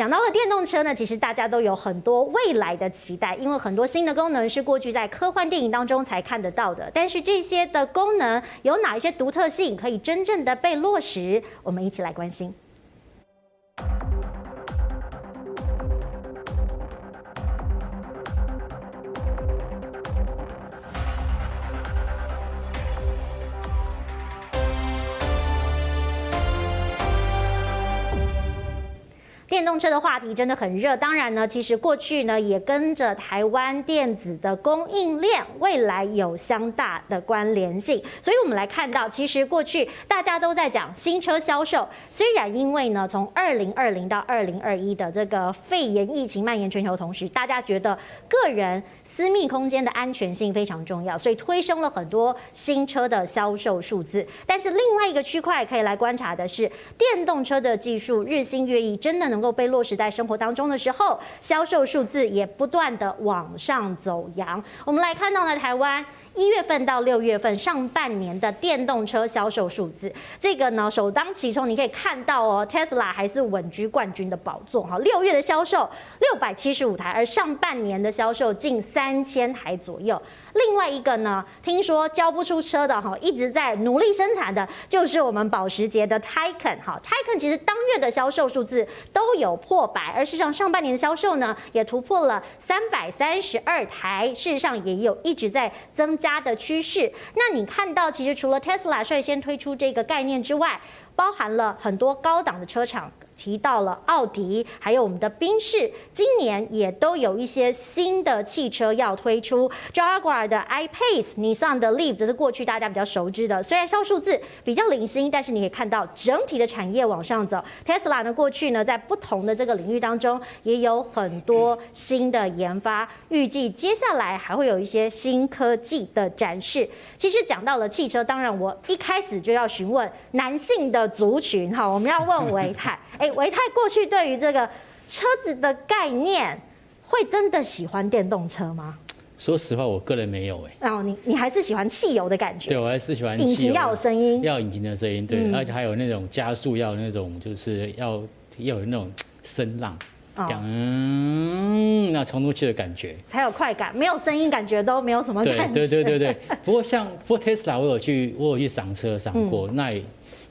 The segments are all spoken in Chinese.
讲到了电动车呢，其实大家都有很多未来的期待，因为很多新的功能是过去在科幻电影当中才看得到的。但是这些的功能有哪一些独特性可以真正的被落实？我们一起来关心。车的话题真的很热，当然呢，其实过去呢也跟着台湾电子的供应链未来有相大的关联性，所以我们来看到，其实过去大家都在讲新车销售，虽然因为呢从二零二零到二零二一的这个肺炎疫情蔓延全球同时，大家觉得个人私密空间的安全性非常重要，所以推升了很多新车的销售数字。但是另外一个区块可以来观察的是，电动车的技术日新月异，真的能够被落实在生活当中的时候，销售数字也不断的往上走扬。我们来看到呢，台湾。一月份到六月份上半年的电动车销售数字，这个呢首当其冲，你可以看到哦，Tesla 还是稳居冠军的宝座哈。六月的销售六百七十五台，而上半年的销售近三千台左右。另外一个呢，听说交不出车的哈，一直在努力生产的，就是我们保时捷的 Taycan 哈。Taycan 其实当月的销售数字都有破百，而事实上上半年的销售呢，也突破了三百三十二台，事实上也有一直在增加的趋势。那你看到，其实除了 Tesla 率先推出这个概念之外，包含了很多高档的车厂。提到了奥迪，还有我们的宾士，今年也都有一些新的汽车要推出。Jaguar 的 I-Pace、Nissan 的 Leaf，这是过去大家比较熟知的。虽然销数字比较领先，但是你可以看到整体的产业往上走。Tesla 呢，过去呢在不同的这个领域当中也有很多新的研发，预计接下来还会有一些新科技的展示。其实讲到了汽车，当然我一开始就要询问男性的族群哈，我们要问维泰，哎。唯泰过去对于这个车子的概念，会真的喜欢电动车吗？说实话，我个人没有哎。哦，你你还是喜欢汽油的感觉？对，我还是喜欢引擎要有声音，要引擎的声音，对，嗯、而且还有那种加速要那种，就是要要有那种声浪，嗯，那冲出去的感觉才有快感，没有声音感觉都没有什么感觉。对对对对对。不过像 Ford Tesla，我有去我有去赏车赏过，嗯、那。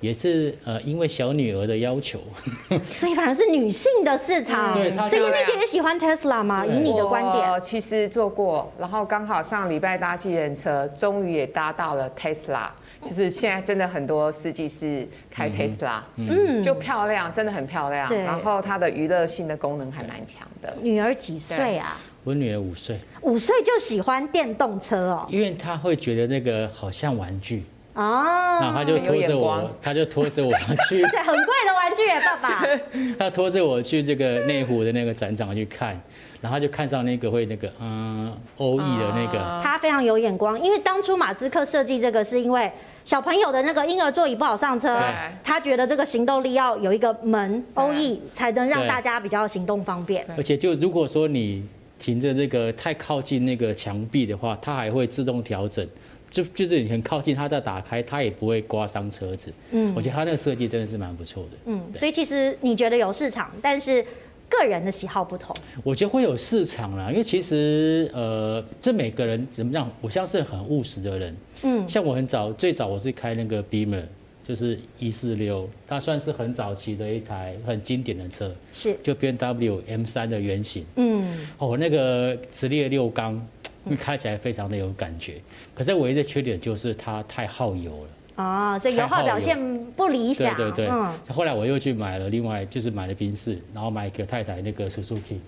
也是呃，因为小女儿的要求，所以反而是女性的市场。对，所以燕俐姐也喜欢 Tesla 吗？以你的观点，我其实坐过，然后刚好上礼拜搭计程车，终于也搭到了 Tesla。就是现在真的很多司机是开 Tesla，嗯，就漂亮，真的很漂亮。对，然后它的娱乐性的功能还蛮强的。女儿几岁啊？我女儿五岁。五岁就喜欢电动车哦？因为她会觉得那个好像玩具。哦，然后他就拖着我，他就拖着我去，对，很贵的玩具耶，爸爸。他拖着我去这个内湖的那个展场去看，然后就看上那个会那个嗯欧翼的那个。他非常有眼光，因为当初马斯克设计这个是因为小朋友的那个婴儿座椅不好上车，他觉得这个行动力要有一个门欧翼才能让大家比较行动方便。而且就如果说你停着这个太靠近那个墙壁的话，它还会自动调整。就就是你很靠近它再打开，它也不会刮伤车子。嗯，我觉得它那个设计真的是蛮不错的。嗯，所以其实你觉得有市场，但是个人的喜好不同。我觉得会有市场啦，因为其实呃，这每个人怎么样，我像是很务实的人。嗯，像我很早最早我是开那个 Beamer，就是一四六，它算是很早期的一台很经典的车。是，就 BMW M 三的原型。嗯，哦，那个直列六缸。因为开起来非常的有感觉，可是唯一的缺点就是它太耗油了。哦，所以油耗表现不理想。对对对。嗯。后来我又去买了另外，就是买了宾士，然后买给太太那个 Suzuki，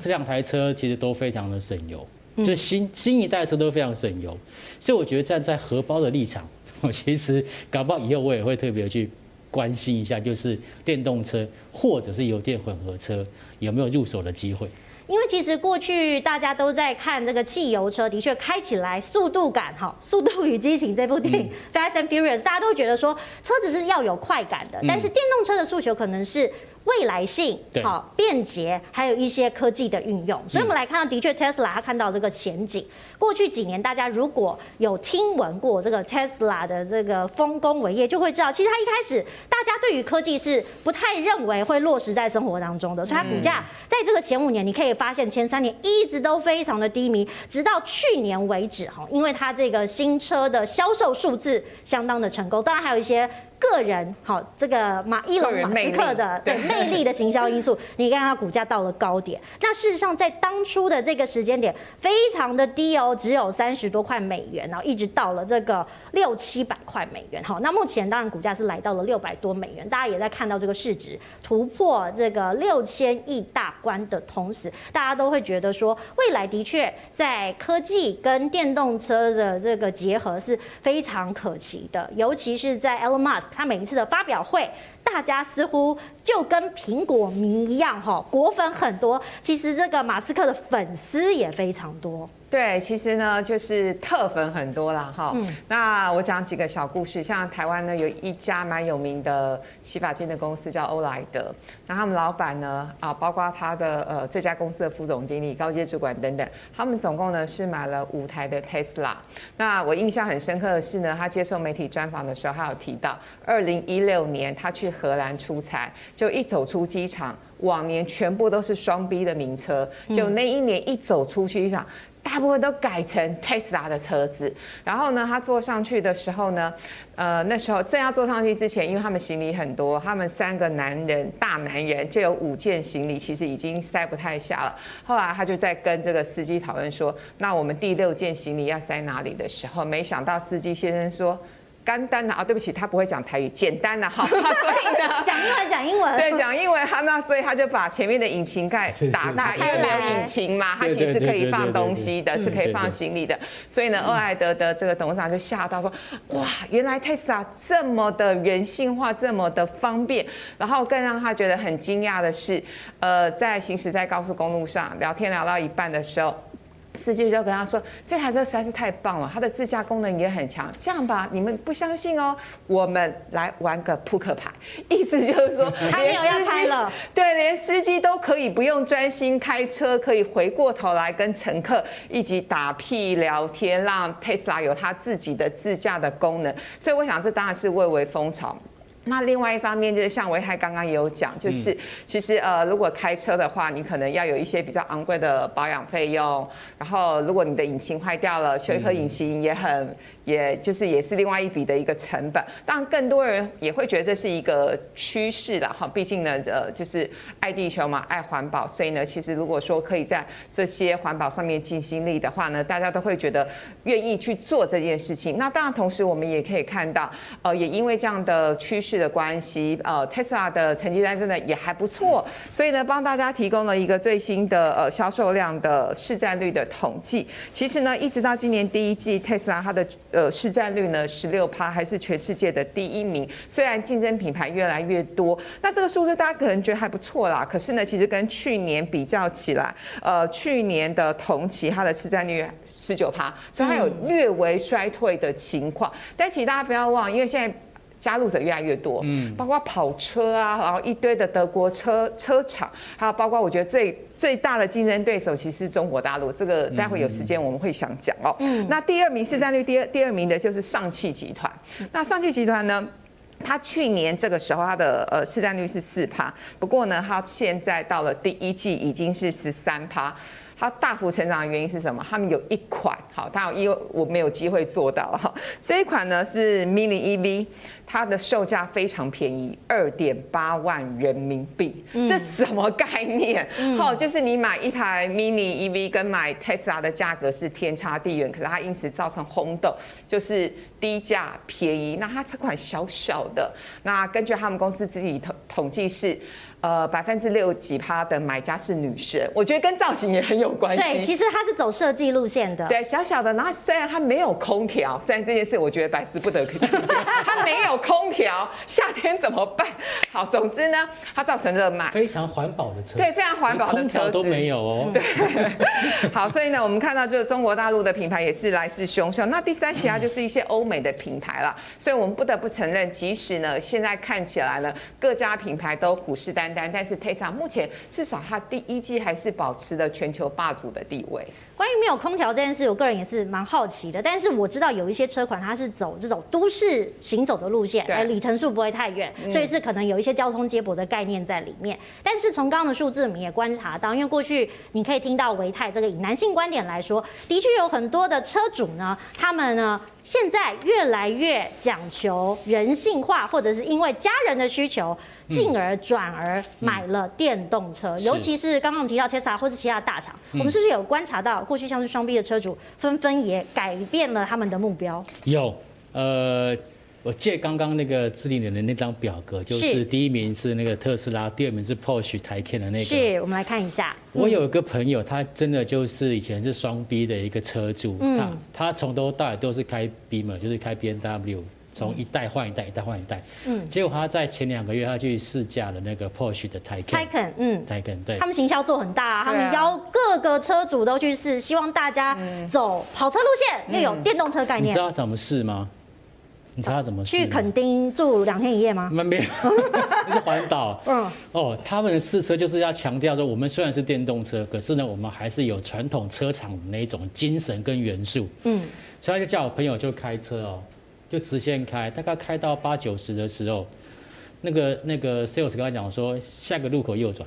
这两台车其实都非常的省油，就新新一代车都非常省油，所以我觉得站在荷包的立场，我其实搞不好以后我也会特别去关心一下，就是电动车或者是油电混合车有没有入手的机会。因为其实过去大家都在看这个汽油车，的确开起来速度感哈，《速度与激情》这部电影，嗯，《Fast and Furious》，大家都觉得说车子是要有快感的，但是电动车的诉求可能是未来性、好便捷，还有一些科技的运用。所以我们来看到，的确 Tesla 它看到这个前景。过去几年，大家如果有听闻过这个 Tesla 的这个丰功伟业，就会知道，其实它一开始大家对于科技是不太认为会落实在生活当中的，所以它股价在这个前五年，你可以发现前三年一直都非常的低迷，直到去年为止哈，因为它这个新车的销售数字相当的成功，当然还有一些。个人好，这个马伊隆马斯克的对魅力的行销因素，你看它股价到了高点。那事实上，在当初的这个时间点，非常的低哦，只有三十多块美元，然后一直到了这个六七百块美元。好，那目前当然股价是来到了六百多美元，大家也在看到这个市值突破这个六千亿大关的同时，大家都会觉得说，未来的确在科技跟电动车的这个结合是非常可期的，尤其是在 Elon Musk。他每一次的发表会，大家似乎就跟苹果迷一样，哈，果粉很多。其实这个马斯克的粉丝也非常多。对，其实呢，就是特粉很多啦。哈。嗯。那我讲几个小故事，像台湾呢，有一家蛮有名的洗发精的公司叫欧莱德，那他们老板呢，啊，包括他的呃这家公司的副总经理、高阶主管等等，他们总共呢是买了五台的 Tesla。那我印象很深刻的是呢，他接受媒体专访的时候，他有提到，二零一六年他去荷兰出差，就一走出机场，往年全部都是双 B 的名车，就那一年一走出去机场。大部分都改成 Tesla 的车子，然后呢，他坐上去的时候呢，呃，那时候正要坐上去之前，因为他们行李很多，他们三个男人，大男人就有五件行李，其实已经塞不太下了。后来他就在跟这个司机讨论说，那我们第六件行李要塞哪里的时候，没想到司机先生说。简单的啊，对不起，他不会讲台语，简单的哈，所以呢，讲英文讲英文，对，讲英文，哈那所以他就把前面的引擎盖打开，因为没有引擎嘛，它其实可以放东西的，是可以放行李的，所以呢，欧莱德的这个董事长就吓到说，哇，原来 Tesla 这么的人性化，这么的方便，然后更让他觉得很惊讶的是，呃，在行驶在高速公路上聊天聊到一半的时候。司机就跟他说：“这台车实在是太棒了，它的自驾功能也很强。这样吧，你们不相信哦，我们来玩个扑克牌。意思就是说，他没有要开了，对，连司机都可以不用专心开车，可以回过头来跟乘客一起打屁聊天，让 Tesla 有它自己的自驾的功能。所以我想，这当然是蔚为风潮。”那另外一方面就是像维海刚刚也有讲，就是其实呃，如果开车的话，你可能要有一些比较昂贵的保养费用，然后如果你的引擎坏掉了，修一颗引擎也很。也就是也是另外一笔的一个成本，当然更多人也会觉得这是一个趋势了哈。毕竟呢，呃，就是爱地球嘛，爱环保，所以呢，其实如果说可以在这些环保上面尽心力的话呢，大家都会觉得愿意去做这件事情。那当然，同时我们也可以看到，呃，也因为这样的趋势的关系，呃，Tesla 的成绩单真的也还不错，所以呢，帮大家提供了一个最新的呃销售量的市占率的统计。其实呢，一直到今年第一季，Tesla 它的呃，市占率呢，十六趴，还是全世界的第一名。虽然竞争品牌越来越多，那这个数字大家可能觉得还不错啦。可是呢，其实跟去年比较起来，呃，去年的同期它的市占率十九趴，所以它有略微衰退的情况。但其实大家不要忘，因为现在。加入者越来越多，嗯，包括跑车啊，然后一堆的德国车车厂，还有包括我觉得最最大的竞争对手，其实是中国大陆。这个待会有时间我们会想讲哦。嗯，那第二名市占率第二第二名的就是上汽集团。那上汽集团呢，它去年这个时候它的呃市占率是四趴，不过呢，它现在到了第一季已经是十三趴。它大幅成长的原因是什么？他们有一款好，它有因为我没有机会做到哈，这一款呢是 Mini EV。它的售价非常便宜，二点八万人民币，嗯、这什么概念？好、嗯，就是你买一台 Mini EV 跟买 Tesla 的价格是天差地远，可是它因此造成轰动，就是低价便宜。那它这款小小的，那根据他们公司自己统统计是，呃，百分之六几趴的买家是女生，我觉得跟造型也很有关系。对，其实它是走设计路线的。对，小小的，然后虽然它没有空调，虽然这件事我觉得百思不得其解，它没有。空调夏天怎么办？好，总之呢，它造成热卖，非常环保的车，对，非常环保的车，空调都没有哦。对，好，所以呢，我们看到就是中国大陆的品牌也是来势汹汹。那第三，其他就是一些欧美的品牌了。所以我们不得不承认，即使呢，现在看起来呢，各家品牌都虎视眈但是 Tesla 目前至少它第一季还是保持了全球霸主的地位。关于没有空调这件事，我个人也是蛮好奇的。但是我知道有一些车款它是走这种都市行走的路线，哎，里程数不会太远，所以是可能有一些交通接驳的概念在里面。但是从刚刚的数字，我们也观察到，因为过去你可以听到维泰这个以男性观点来说，的确有很多的车主呢，他们呢现在越来越讲求人性化，或者是因为家人的需求。进而转而买了电动车，嗯、尤其是刚刚我们提到 Tesla 或是其他大厂，嗯、我们是不是有观察到过去像是双 B 的车主纷纷也改变了他们的目标？有，呃，我借刚刚那个智霖脸的那张表格，就是第一名是那个特斯拉，第二名是 Porsche Taycan 的那个。是，我们来看一下。我有一个朋友，他真的就是以前是双 B 的一个车主，嗯、他他从头到尾都是开 Beamer，就是开 BMW。从一代换一代，一代换一代。嗯，结果他在前两个月，他去试驾了那个 Porsche 的 Taycan。Taycan，嗯，Taycan，对。他们行销做很大，啊，他们邀各个车主都去试，希望大家走跑车路线，又有电动车概念。你知道怎么试吗？你知道怎么试？去垦丁住两天一夜吗？没有，那是环岛。嗯，哦，他们的试车就是要强调说，我们虽然是电动车，可是呢，我们还是有传统车厂的那种精神跟元素。嗯，所以他就叫我朋友就开车哦。就直线开，大概开到八九十的时候，那个那个 sales 跟他讲说，下个路口右转，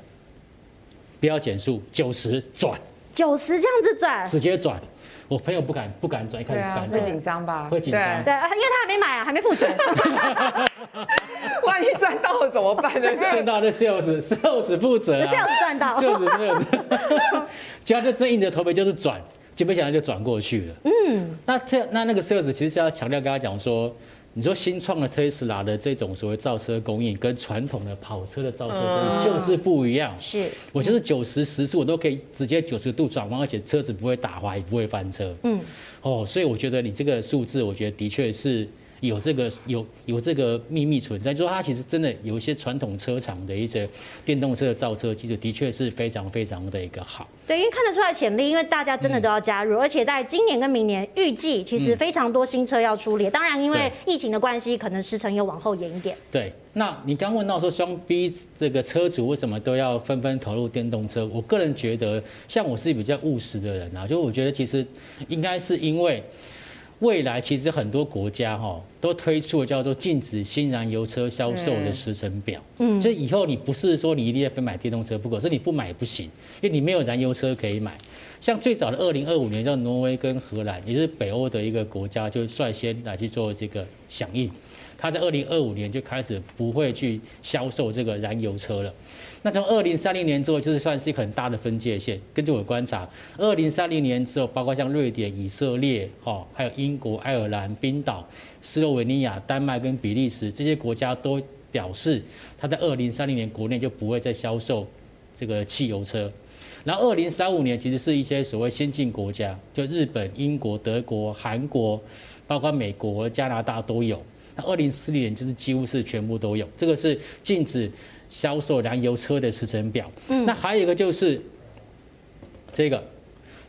不要减速，九十转，九十这样子转，直接转。我朋友不敢不敢转，一开始不敢转，会紧张吧？会紧张，对，因为他还没买啊，还没付钱。万一赚到了怎么办呢？赚到那 sales sales 负责，sales 赚到，sales sales，结果就真硬着头皮就是转。就没想到就转过去了。嗯，那这那那个 sales 其实是要强调跟他讲说，你说新创的特斯拉的这种所谓造车供应，跟传统的跑车的造车供应就是不一样。是，我就是九十时速我都可以直接九十度转弯，而且车子不会打滑，也不会翻车。嗯，哦，所以我觉得你这个数字，我觉得的确是。有这个有有这个秘密存在，就它其实真的有一些传统车厂的一些电动车的造车技术，的确是非常非常的一个好。对，因为看得出来潜力，因为大家真的都要加入，嗯、而且在今年跟明年预计其实非常多新车要出列。嗯、当然，因为疫情的关系，可能时程又往后延一点。对，那你刚问到说双 B 这个车主为什么都要纷纷投入电动车？我个人觉得，像我是比较务实的人啊，就我觉得其实应该是因为。未来其实很多国家哈都推出了叫做禁止新燃油车销售的时程表，嗯，所以以后你不是说你一定要非买电动车不可，是你不买也不行，因为你没有燃油车可以买。像最早的二零二五年，叫挪威跟荷兰，也就是北欧的一个国家，就率先来去做这个响应，他在二零二五年就开始不会去销售这个燃油车了。那从二零三零年之后，就是算是一个很大的分界线。根据我的观察，二零三零年之后，包括像瑞典、以色列、哦，还有英国、爱尔兰、冰岛、斯洛维尼亚、丹麦跟比利时这些国家都表示，他在二零三零年国内就不会再销售这个汽油车。然后二零三五年，其实是一些所谓先进国家，就日本、英国、德国、韩国，包括美国、加拿大都有。那二零四零年就是几乎是全部都有，这个是禁止。销售燃油车的时程表，嗯，那还有一个就是这个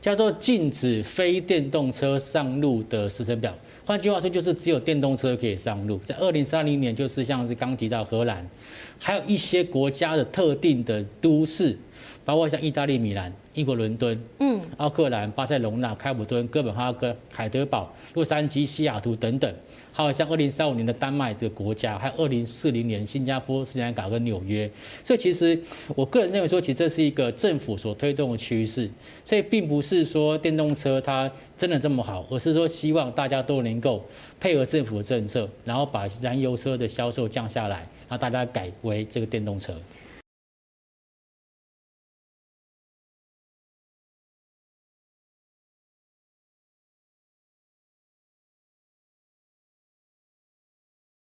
叫做禁止非电动车上路的时程表。换句话说，就是只有电动车可以上路。在二零三零年，就是像是刚提到荷兰，还有一些国家的特定的都市，包括像意大利米兰、英国伦敦、嗯，奥克兰、巴塞隆纳、开普敦、哥本哈根、海德堡、洛杉矶、西雅图等等。还有像二零三五年的丹麦这个国家，还有二零四零年新加坡、斯里兰卡跟纽约，所以其实我个人认为说，其实这是一个政府所推动的趋势，所以并不是说电动车它真的这么好，而是说希望大家都能够配合政府的政策，然后把燃油车的销售降下来，让大家改为这个电动车。